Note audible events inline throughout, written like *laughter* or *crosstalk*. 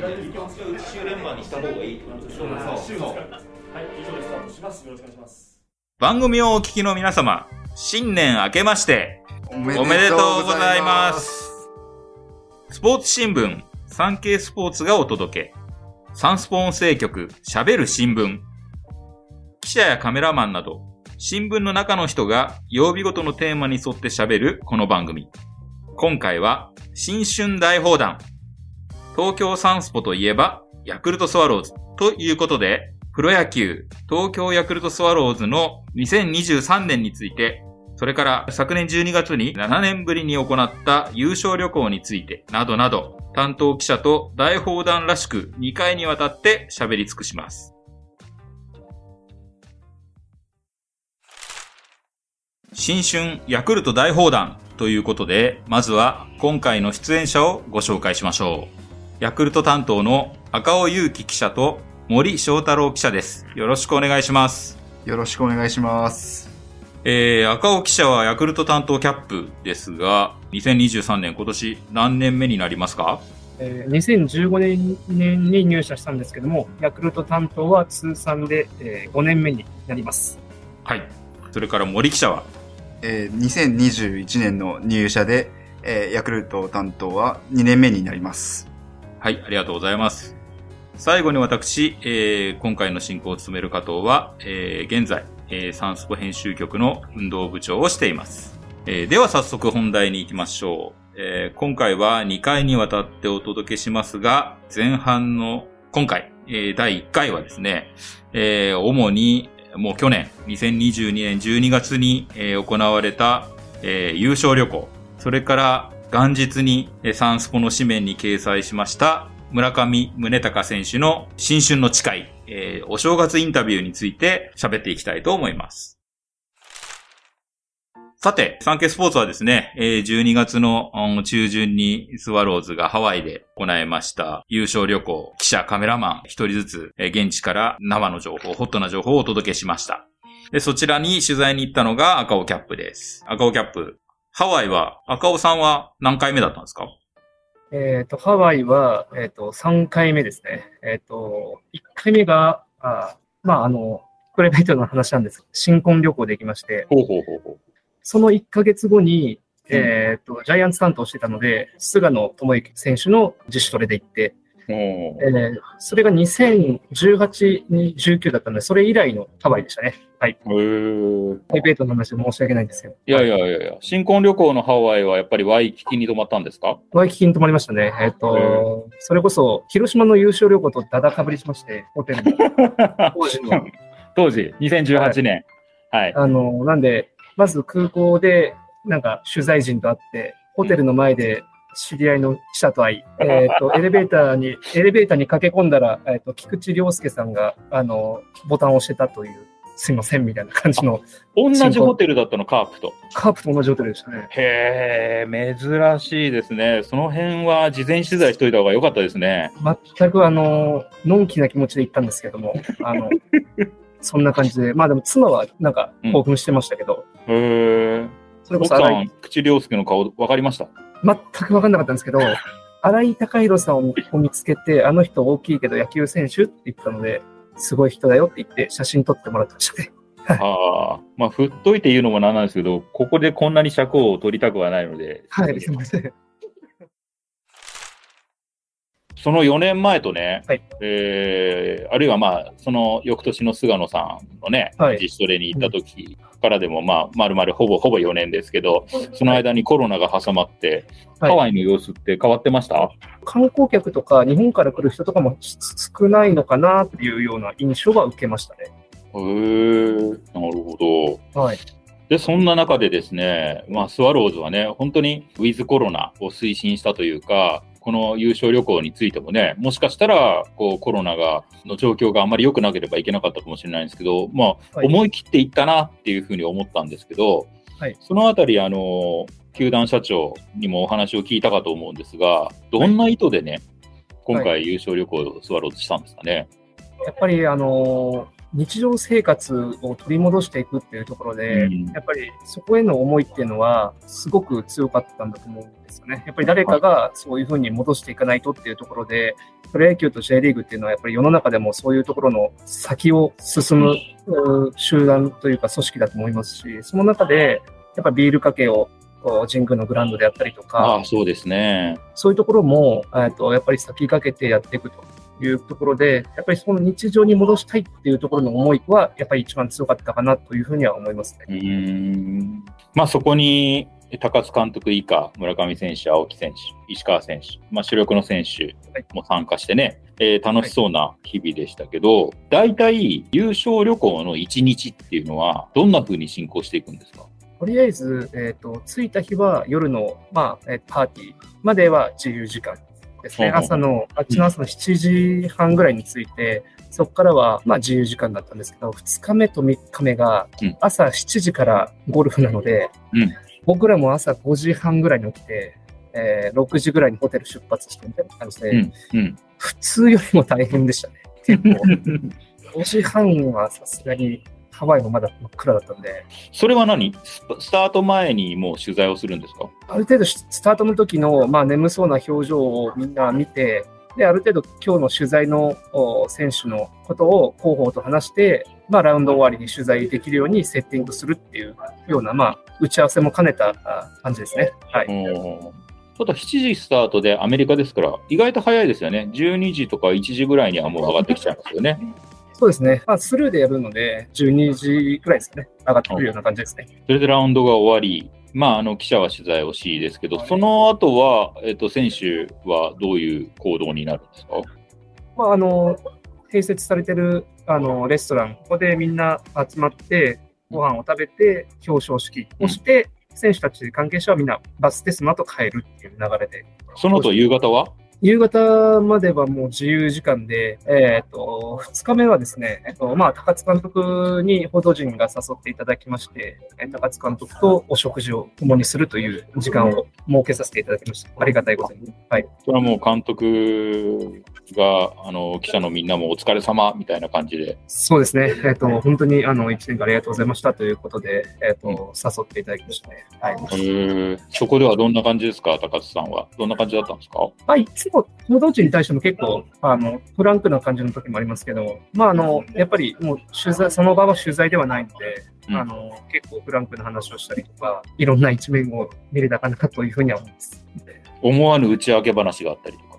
週連番にした方がいいはい、以上です。お願いします。番組をお聞きの皆様、新年明けまして、おめでとうございます。スポーツ新聞、産経スポーツがお届け。サンスポ音声局、喋る新聞。記者やカメラマンなど、新聞の中の人が曜日ごとのテーマに沿って喋るこの番組。今回は、新春大放談。東京サンスポといえば、ヤクルトスワローズ。ということで、プロ野球、東京ヤクルトスワローズの2023年について、それから昨年12月に7年ぶりに行った優勝旅行について、などなど、担当記者と大放談らしく2回にわたって喋り尽くします。新春ヤクルト大放談ということで、まずは今回の出演者をご紹介しましょう。ヤクルト担当の赤尾祐希記者と森翔太郎記者です。よろしくお願いします。よろしくお願いします。えー、赤尾記者はヤクルト担当キャップですが、2023年今年何年目になりますか？えー2015年年に入社したんですけども、ヤクルト担当は通算で、えー5年目になります。はい。それから森記者は？えー2021年の入社で、えーヤクルト担当は2年目になります。はい、ありがとうございます。最後に私、えー今回の進行を務める加藤は、えー現在、えーサンスポ編集局の運動部長をしています。えーでは早速本題に行きましょう。えー今回は2回にわたってお届けしますが、前半の今回、えー第1回はですね、えー主にもう去年、2022年12月に、えー行われた、えー優勝旅行、それから元日にサンスポの紙面に掲載しました村上宗隆選手の新春の誓い、えーお正月インタビューについて喋っていきたいと思います。さて、サンケイスポーツはですね、12月の中旬にスワローズがハワイで行いました優勝旅行、記者、カメラマン一人ずつ、現地から生の情報、ホットな情報をお届けしました。で、そちらに取材に行ったのが赤尾キャップです。赤尾キャップ。ハワイは、赤尾さんは何回目だったんですか？えっ、と、ハワイは、えっ、と、3回目ですね。えっ、と、1回目が、あまあ、あの、プライベートの話なんです新婚旅行で行きまして、ほうほうほうほう。その1ヶ月後に、えっ、と、ジャイアンツ担当してたので、菅野智之選手の自主トレで行って、えーそれが2018、19だったので、それ以来のハワイでしたね。はい。プライベートの話で申し訳ないんですけど。いやいやいやいや、新婚旅行のハワイはやっぱりワイキキに泊まったんですか？ワイキキに泊まりましたね。えっ、と、それこそ、広島の優勝旅行とダダかぶりしまして、ホテルの *laughs* 当時の。当時、2018年。はい。あの、なんで、まず空港で、なんか取材陣と会って、ホテルの前で知り合いの記者と会い、えっ、と、エレベーターに、エレベーターに駆け込んだら、えっ、と、菊池涼介さんが、あの、ボタンを押してたという、すいません、みたいな感じの、同じホテルだったの、カープと。カープと同じホテルでしたね。へえ、珍しいですね。その辺は事前取材しといた方が良かったですね。全くあの、のんきな気持ちで行ったんですけども、あの、*laughs* そんな感じで、まあでも妻はなんか興奮してましたけど、へえ。それこそ荒井奥さん、口良介の顔分かりました？全く分かんなかったんですけど、*laughs* 荒井貴弘さんをを見つけて、あの人大きいけど野球選手って言ったので、すごい人だよって言って写真撮ってもらってましたね。ああ。まあ、振っといて言うのもなんなんですけど、ここでこんなに尺を取りたくはないので。はい、すみません。その4年前とね、はいえーあるいはまあ、その翌年の菅野さんのね、はい自主トレに行った時からでも、まあ、まるまるほぼほぼ4年ですけど、その間にコロナが挟まって、はいハワイの様子って変わってました？観光客とか日本から来る人とかも少ないのかなっていうような印象は受けましたね。へーなるほど。はい。で、そんな中でですね、まあ、スワローズはね、本当にウィズコロナを推進したというか、この優勝旅行についてもね、もしかしたら、こう、コロナが、の状況があんまり良くなければいけなかったかもしれないんですけど、まあ、はい。思い切っていったなっていうふうに思ったんですけど、はい。そのあたり、あの、球団社長にもお話を聞いたかと思うんですが、どんな意図でね、今回優勝旅行をスワローズしたんですかね？やっぱりあのー日常生活を取り戻していくっていうところで、うんやっぱりそこへの思いっていうのは、すごく強かったんだと思うんですよね。やっぱり誰かがそういうふうに戻していかないとっていうところで、プロ野球と J リーグっていうのは、やっぱり世の中でもそういうところの先を進むう集団というか組織だと思いますし、その中で、やっぱビールかけを神宮のグラウンドでやったりとか、ああ、そうですね。そういうところも、えっと、やっぱり先駆けてやっていくというところで、やっぱりその日常に戻したいっていうところの思いは、やっぱり一番強かったかなというふうには思いますね。うーん。まあそこに、高津監督以下、村上選手、青木選手、石川選手、まあ主力の選手も参加してね、えー楽しそうな日々でしたけど、大体優勝旅行の1日っていうのは、どんな風に進行していくんですか？とりあえず、えっ、と、着いた日は夜の、まあ、えーパーティーまでは自由時間ですね。朝の、あっちの朝の7時半ぐらいに着いて、そこからは、まあ自由時間だったんですけど、2日目と3日目がうん、朝7時からゴルフなので、うん僕らも朝5時半ぐらいに起きて、えー6時ぐらいにホテル出発してみたいな感じで、うん。うん。普通よりも大変でしたね。結構。*laughs* 5時半はさすがにハワイもまだ真っ暗だったんで、それは何？スタート前にもう取材をするんですか？ある程度しスタートの時の、まあ、眠そうな表情をみんな見て、で、ある程度今日の取材のお選手のことを広報と話して、まあ、ラウンド終わりに取材できるようにセッティングするっていうような、まあ、打ち合わせも兼ねたあ感じですね。はい。ただ7時スタートでアメリカですから、意外と早いですよね。12時とか1時ぐらいにはもう上がってきちゃいますよね。そうですね。まあ、スルーでやるので、12時くらいですかね。上がってくるような感じですね。それでラウンドが終わり、まあ、あの記者は取材をしですけど、その後は、えっと、選手はどういう行動になるんですか？まあ、あの、併設されてる、あの、レストラン、ここでみんな集まって、ご飯を食べて、表彰式をして、選手たち、関係者はみんなバステスの後帰るっていう流れで、その後夕方は？夕方まではもう自由時間で、えっ、と、2日目はですね、えっ、と、まあ、高津監督に報道陣が誘っていただきまして、高津監督とお食事を共にするという時間を設けさせていただきました。ありがたいことに。はい。それはもう監督が、あの、記者のみんなもお疲れ様みたいな感じで。そうですね。えっ、と、本当にあの、1年間ありがとうございましたということで、えっ、と、誘っていただきましたね。はい。そこではどんな感じですか高津さんは？どんな感じだったんですか？まあ、いつも報道陣に対しても結構、あの、フランクな感じの時もありますけど、まあ、あの、やっぱりもう取材、その場は取材ではないので、うんあの、結構フランクな話をしたりとか、いろんな一面を見れたかなというふうには思います。思わぬ打ち明け話があったりとか。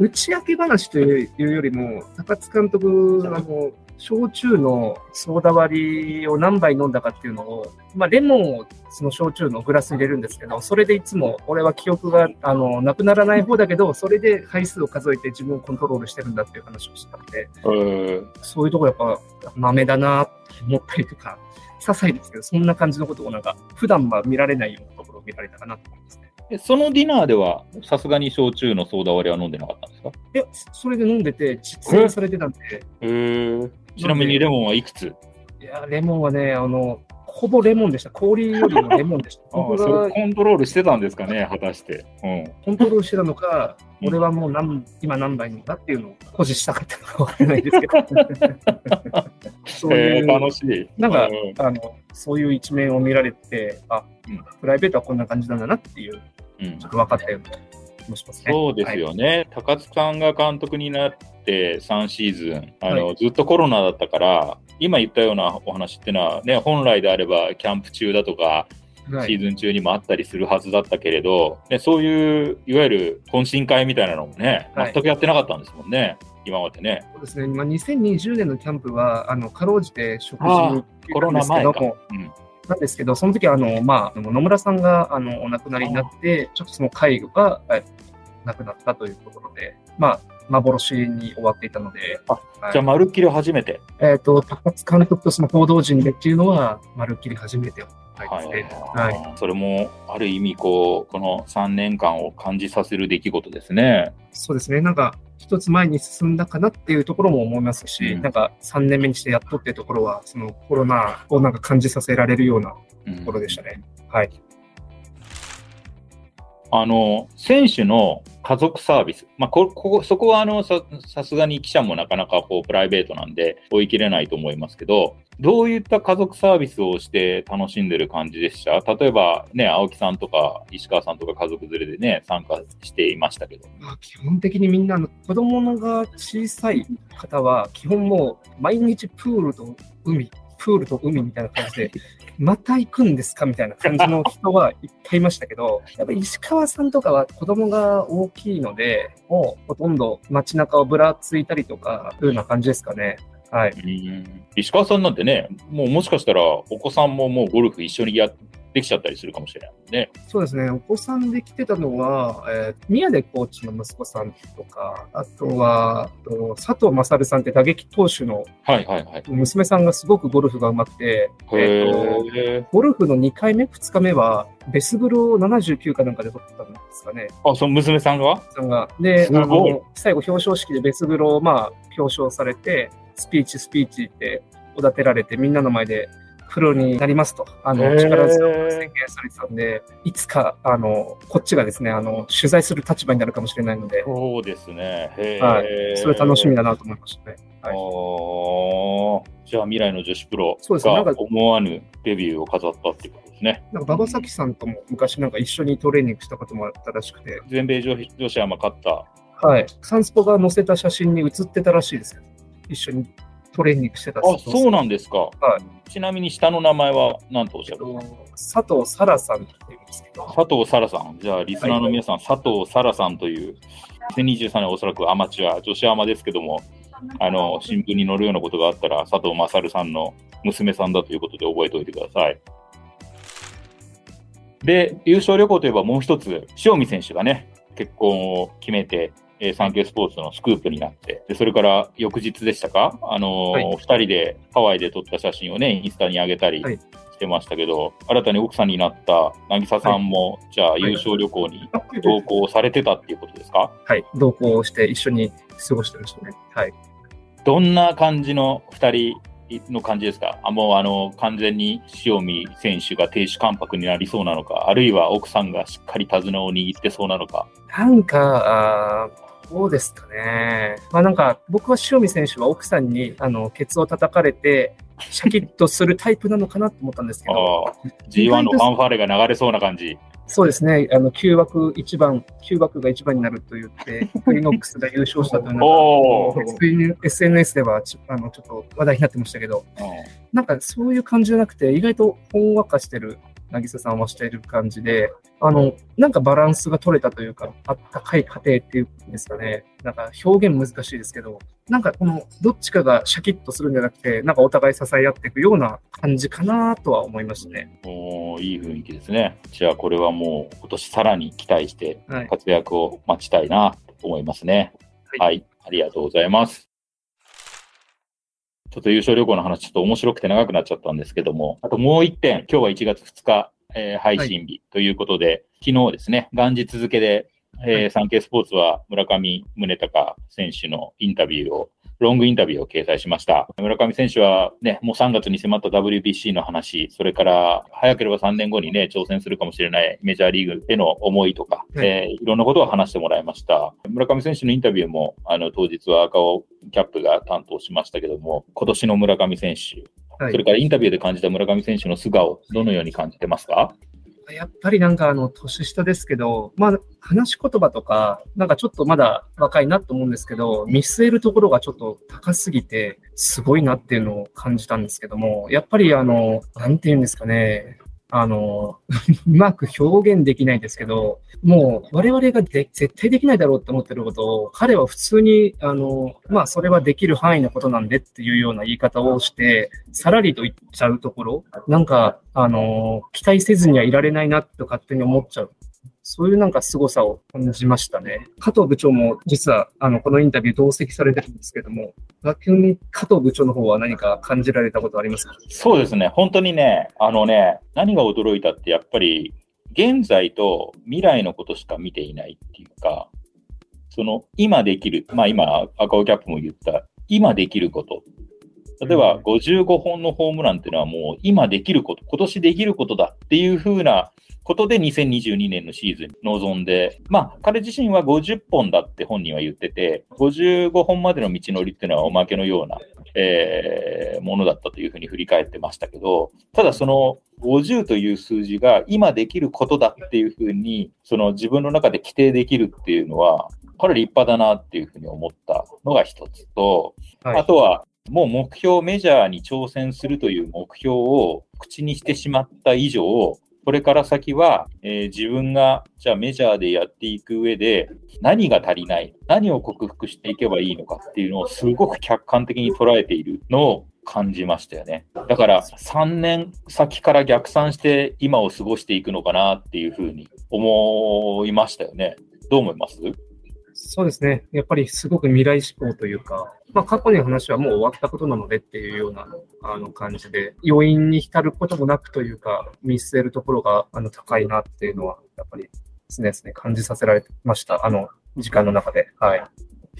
打ち明け話というよりも、高津監督、あの、焼酎のソーダ割りを何杯飲んだかっていうのを、まあ、レモンをその焼酎のグラスに入れるんですけど、それでいつも、俺は記憶が、あの、なくならない方だけど、それで回数を数えて自分をコントロールしてるんだっていう話をしてたので、そういうところやっぱ、豆だなと思ったりとか、些細ですけど、そんな感じのことをなんか、普段は見られないようなところを見られたかなと思いますね。えそのディナーでは、さすがに焼酎のソーダ割りは飲んでなかったんですか？いや、それで飲んでて、実演されてたんで、ちなみにレモンはいくつ？いや、レモンはね、あの、ほぼレモンでした。氷よりもレモンでした。*laughs* 僕それがコントロールしてたんですかね、果たして。うん。コントロールしてたのか、うん俺はもう何今何杯にかっていうのを保持したかったのかわからないですけど。*laughs* そう楽しい。なんかうんあの、そういう一面を見られて、あ、うんプライベートはこんな感じなんだなっていう、うんちょっと分かったような気もしますね。そうですよね、高津さんが監督になって3シーズンあの、はずっとコロナだったから、今言ったようなお話っていうのは、ね、本来であればキャンプ中だとか、はい。シーズン中にもあったりするはずだったけれど、ね、そういういわゆる懇親会みたいなのもね、はい全くやってなかったんですもんね、今までね。そうですね。まあ、2020年のキャンプは、あの、かろうじて食事あーをコロナ前か。うんなんですけど、その時あの、まあ、野村さんがあのお亡くなりになって、ちょっとその介護がえ亡くなったというところで、まあ、幻に終わっていたので、あはいじゃあ、まるっきり初めて。えっ、と、高津監督とその報道陣でっていうのは、まるっきり初めてはい。はい。それもある意味こう、この3年間を感じさせる出来事ですね。そうですね。なんか、一つ前に進んだかなっていうところも思いますし、うんなんか3年目にしてやっとっていうところは、そのコロナをなんか感じさせられるようなうんところでしたね。はい。あの、選手の家族サービス。まあ、こ、こ、そこはあの、さ、さすがに記者もなかなかこう、プライベートなんで追い切れないと思いますけど、どういった家族サービスをして楽しんでる感じでした？例えばね、青木さんとか石川さんとか家族連れでね、参加していましたけど。まあ、基本的にみんなの子供のが小さい方は、基本もう毎日プールと海、プールと海みたいな感じで、*laughs* また行くんですかみたいな感じの *laughs* 人はいっぱいいましたけど、やっぱり石川さんとかは子供が大きいので、もうほとんど街中をぶらついたりとか、いうような感じですかね。はい。うん石川さんなんてね、もうもしかしたらお子さんももうゴルフ一緒にやってきちゃったりするかもしれないね。そうですね、お子さんで来てたのは、えー宮出コーチの息子さんとか、あとは、あと佐藤勝さんって打撃投手のはいはいはい。娘さんがすごくゴルフが上手くて、えー。ゴルフの2回目、2日目は、ベスグロを79かなんかで取ったんですかね。あ、その娘さんが？さんが。で、あの最後表彰式でベスグロをまあ表彰されて、スピーチ、スピーチっておだてられて、みんなの前でプロになりますと、あの、力強く宣言されてたんで、いつか、あの、こっちがですね、あの、取材する立場になるかもしれないので、そうですね。はいそれ楽しみだなと思いましたね。はいああ。じゃあ未来の女子プロそうですねなんかが思わぬデビューを飾ったっていうことですね。なんか馬場咲さんとも昔なんか一緒にトレーニングしたこともあったらしくて、全米女女子アマ勝った。はい。サンスポが載せた写真に写ってたらしいですよ。一緒にトレーニングしてたあ、そうなんですか。はいちなみに下の名前は何とおっしゃる？佐藤沙羅さんって言うんですけど、佐藤沙羅さん。じゃあ、リスナーの皆さん、佐藤沙羅さんという、2023年おそらくアマチュア、女子アマですけども、あの、新聞に載るようなことがあったら、佐藤勝さんの娘さんだということで覚えておいてください。で、優勝旅行といえばもう一つ、塩見選手がね、結婚を決めて、えー、サンケイスポーツのスクープになって、でそれから翌日でしたか、あのーはい二人でハワイで撮った写真をね、インスタに上げたりはいしてましたけど、新たに奥さんになった渚さんも、じゃあ優勝旅行に同行されてたっていうことですか、はい。同行して一緒に過ごしてましたね。はい。どんな感じの二人の感じですか？あもうあの完全に塩見選手が亭主関白になりそうなのか、あるいは奥さんがしっかり手綱を握ってそうなのか。なんか、あーどうですかね。まあなんか、僕は塩見選手は奥さんに、あの、ケツを叩かれて、シャキッとするタイプなのかなと思ったんですけど、ああ G1 のファンファーレが流れそうな感じ。そうですね、あの、9枠1番、9枠が1番になると言って、クリノックスが優勝したというのおが、ー SNS ではちあのちょっと話題になってましたけど、うん。なんかそういう感じじゃなくて、意外とほんわかしてる、渚さんはしている感じで、あの、なんかバランスが取れたというか、あったかい家庭っていうんですかね。なんか表現難しいですけど、なんかこのどっちかがシャキッとするんじゃなくて、なんかお互い支え合っていくような感じかなとは思いましたね。おーいい雰囲気ですね。じゃあこれはもう今年さらに期待してはい。活躍を待ちたいなと思いますね。は、はいありがとうございます。ちょっと優勝旅行の話、ちょっと面白くて長くなっちゃったんですけども、あともう一点、今日は1月2日、えー配信日ということで、昨日ですね、元日付で、えーはい。サンケイスポーツは村上宗隆選手のインタビューを、ロングインタビューを掲載しました。村上選手はね、もう3月に迫った WBC の話、それから早ければ3年後にね、挑戦するかもしれないメジャーリーグへの思いとか、はいえーいろんなことを話してもらいました。村上選手のインタビューも、あの、当日は赤尾キャップが担当しましたけども、今年の村上選手、はいそれからインタビューで感じた村上選手の素顔、どのように感じてますか？やっぱりなんかあの、年下ですけど、まあ、話し言葉とか、なんかちょっとまだ若いなと思うんですけど、見据えるところがちょっと高すぎて、すごいなっていうのを感じたんですけども、やっぱりあの、なんて言うんですかね、あの、*laughs* うまく表現できないんですけど、もう我々がで絶対できないだろうって思ってることを、彼は普通に、あの、まあそれはできる範囲のことなんでっていうような言い方をして、さらりと言っちゃうところ、なんか、あの、期待せずにはいられないなと勝手に思っちゃう。そういうなんか凄さを感じましたね。加藤部長も実はあのこのインタビュー同席されてるんですけども、逆に加藤部長の方は何か感じられたことありますか？そうですね、本当にね、あのね、何が驚いたって、やっぱり、現在と未来のことしか見ていないっていうか、その、今できる、まあ今、赤尾キャップも言った、今できること。例えば、55本のホームランっていうのはもう、今できること、今年できることだっていう風なことで2022年のシーズンに臨んで、まあ、彼自身は50本だって本人は言ってて、55本までの道のりっていうのはおまけのような、えーものだったというふうに振り返ってましたけど、ただその50という数字が今できることだっていうふうに、その自分の中で規定できるっていうのは、これ立派だなっていうふうに思ったのが一つと、はい。あとは、もう目標、メジャーに挑戦するという目標を口にしてしまった以上、これから先は、えー自分がじゃあメジャーでやっていく上で何が足りない、何を克服していけばいいのかっていうのをすごく客観的に捉えているのを感じましたよね。だから3年先から逆算して今を過ごしていくのかなっていうふうに思いましたよね。どう思います？そうですね。やっぱりすごく未来志向というか、まあ過去の話はもう終わったことなのでっていうようなあの感じで、要因に浸ることもなくというか、見据えるところがあの高いなっていうのは、やっぱり常々感じさせられました。あの時間の中で。はい。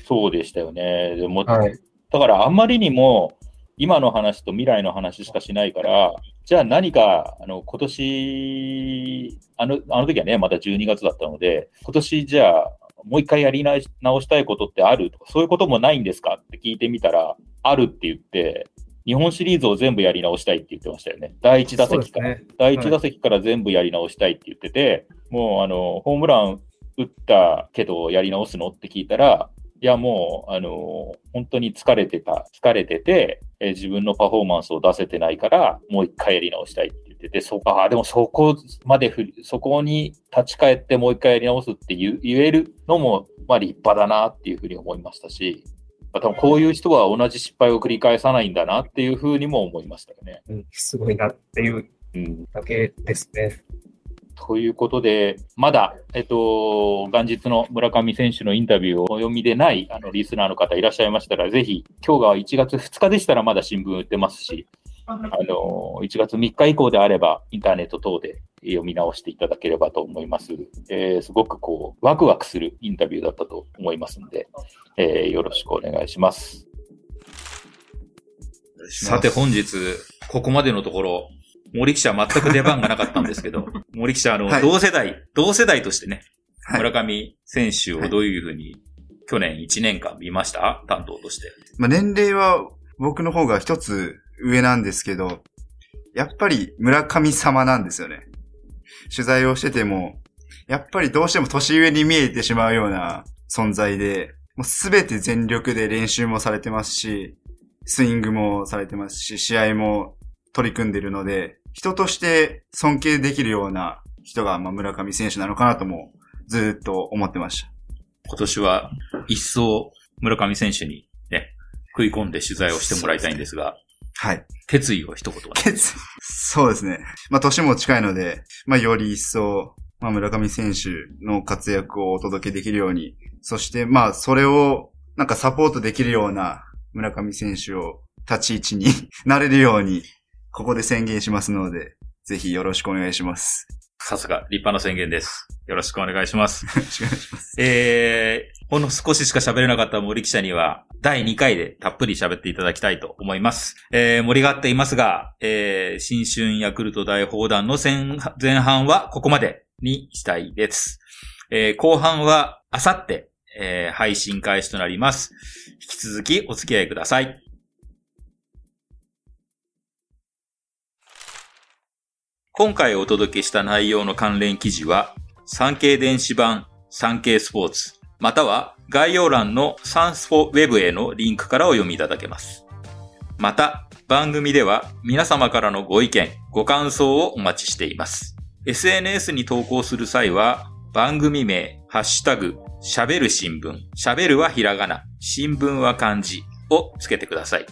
そうでしたよね。でも、はい。だからあんまりにも今の話と未来の話しかしないから、じゃあ何か、あの、今年、あの、あの時はね、まだ12月だったので、今年じゃあ、もう一回やり直したいことってあるとか、そういうこともないんですかって聞いてみたら、あるって言って、日本シリーズを全部やり直したいって言ってましたよね。第1打席から。ね第1打席から全部やり直したいって言ってて、もうあの、ホームラン打ったけどやり直すのって聞いたら、いやもう、あの、本当に疲れてた、疲れてて、えー自分のパフォーマンスを出せてないから、もう一回やり直したいって言ってて、そうか、あでもそこまでそこに立ち返ってもう一回やり直すって言えるのも、まあ立派だなっていうふうに思いましたし、まあ多分こういう人は同じ失敗を繰り返さないんだなっていうふうにも思いましたよね。うん、すごいなっていううん。だけですね。ということで、まだ、えっと、元日の村上選手のインタビューをお読みでない、あの、リスナーの方いらっしゃいましたら、ぜひ、今日が1月2日でしたらまだ新聞売ってますし、あの、1月3日以降であれば、インターネット等で読み直していただければと思います。えーすごくこう、ワクワクするインタビューだったと思いますので、えーよろしくお願いします。さて本日、ここまでのところ、森記者全く出番がなかったんですけど、*laughs* 森記者、あの、はい同世代、同世代としてね、はい村上選手をどういうふうに、去年1年間見ました？担当として。まあ、年齢は僕の方が一つ上なんですけど、やっぱり村上様なんですよね。取材をしてても、やっぱりどうしても年上に見えてしまうような存在で、もうすべて全力で練習もされてますし、スイングもされてますし、試合も取り組んでるので、人として尊敬できるような人が、まあ、村上選手なのかなともずっと思ってました。今年は一層村上選手にね、食い込んで取材をしてもらいたいんですが、はい。決意を一言決そうですね。まあ、年も近いので、まあ、より一層、まあ、村上選手の活躍をお届けできるように、そして、まあ、それを、なんかサポートできるような村上選手を立ち位置に *laughs* なれるように、ここで宣言しますので、ぜひよろしくお願いします。さすが、立派な宣言です。よろしくお願いします。*laughs* よろしくお願いします。えー、ほんの少ししか喋れなかった森記者には、第2回でたっぷり喋っていただきたいと思います。えー、盛り上がっていますが、えー、新春ヤクルト大砲弾の前半はここまでにしたいです。えー、後半は、あさって、えー、配信開始となります。引き続きお付き合いください。今回お届けした内容の関連記事は、産経電子版産経スポーツ、または概要欄のサンスポウェブへのリンクからお読みいただけます。また、番組では皆様からのご意見、ご感想をお待ちしています。SNS に投稿する際は、番組名、ハッシュタグ、喋る新聞、喋るはひらがな、新聞は漢字をつけてください。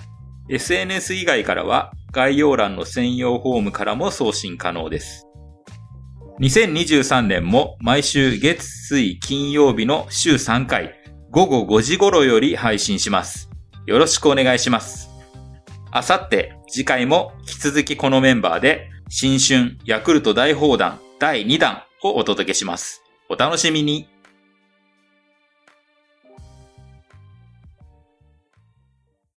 SNS 以外からは概要欄の専用フォームからも送信可能です。2023年も毎週月水金曜日の週3回午後5時頃より配信します。よろしくお願いします。あさって次回も引き続きこのメンバーで新春ヤクルト大砲弾第2弾をお届けします。お楽しみに。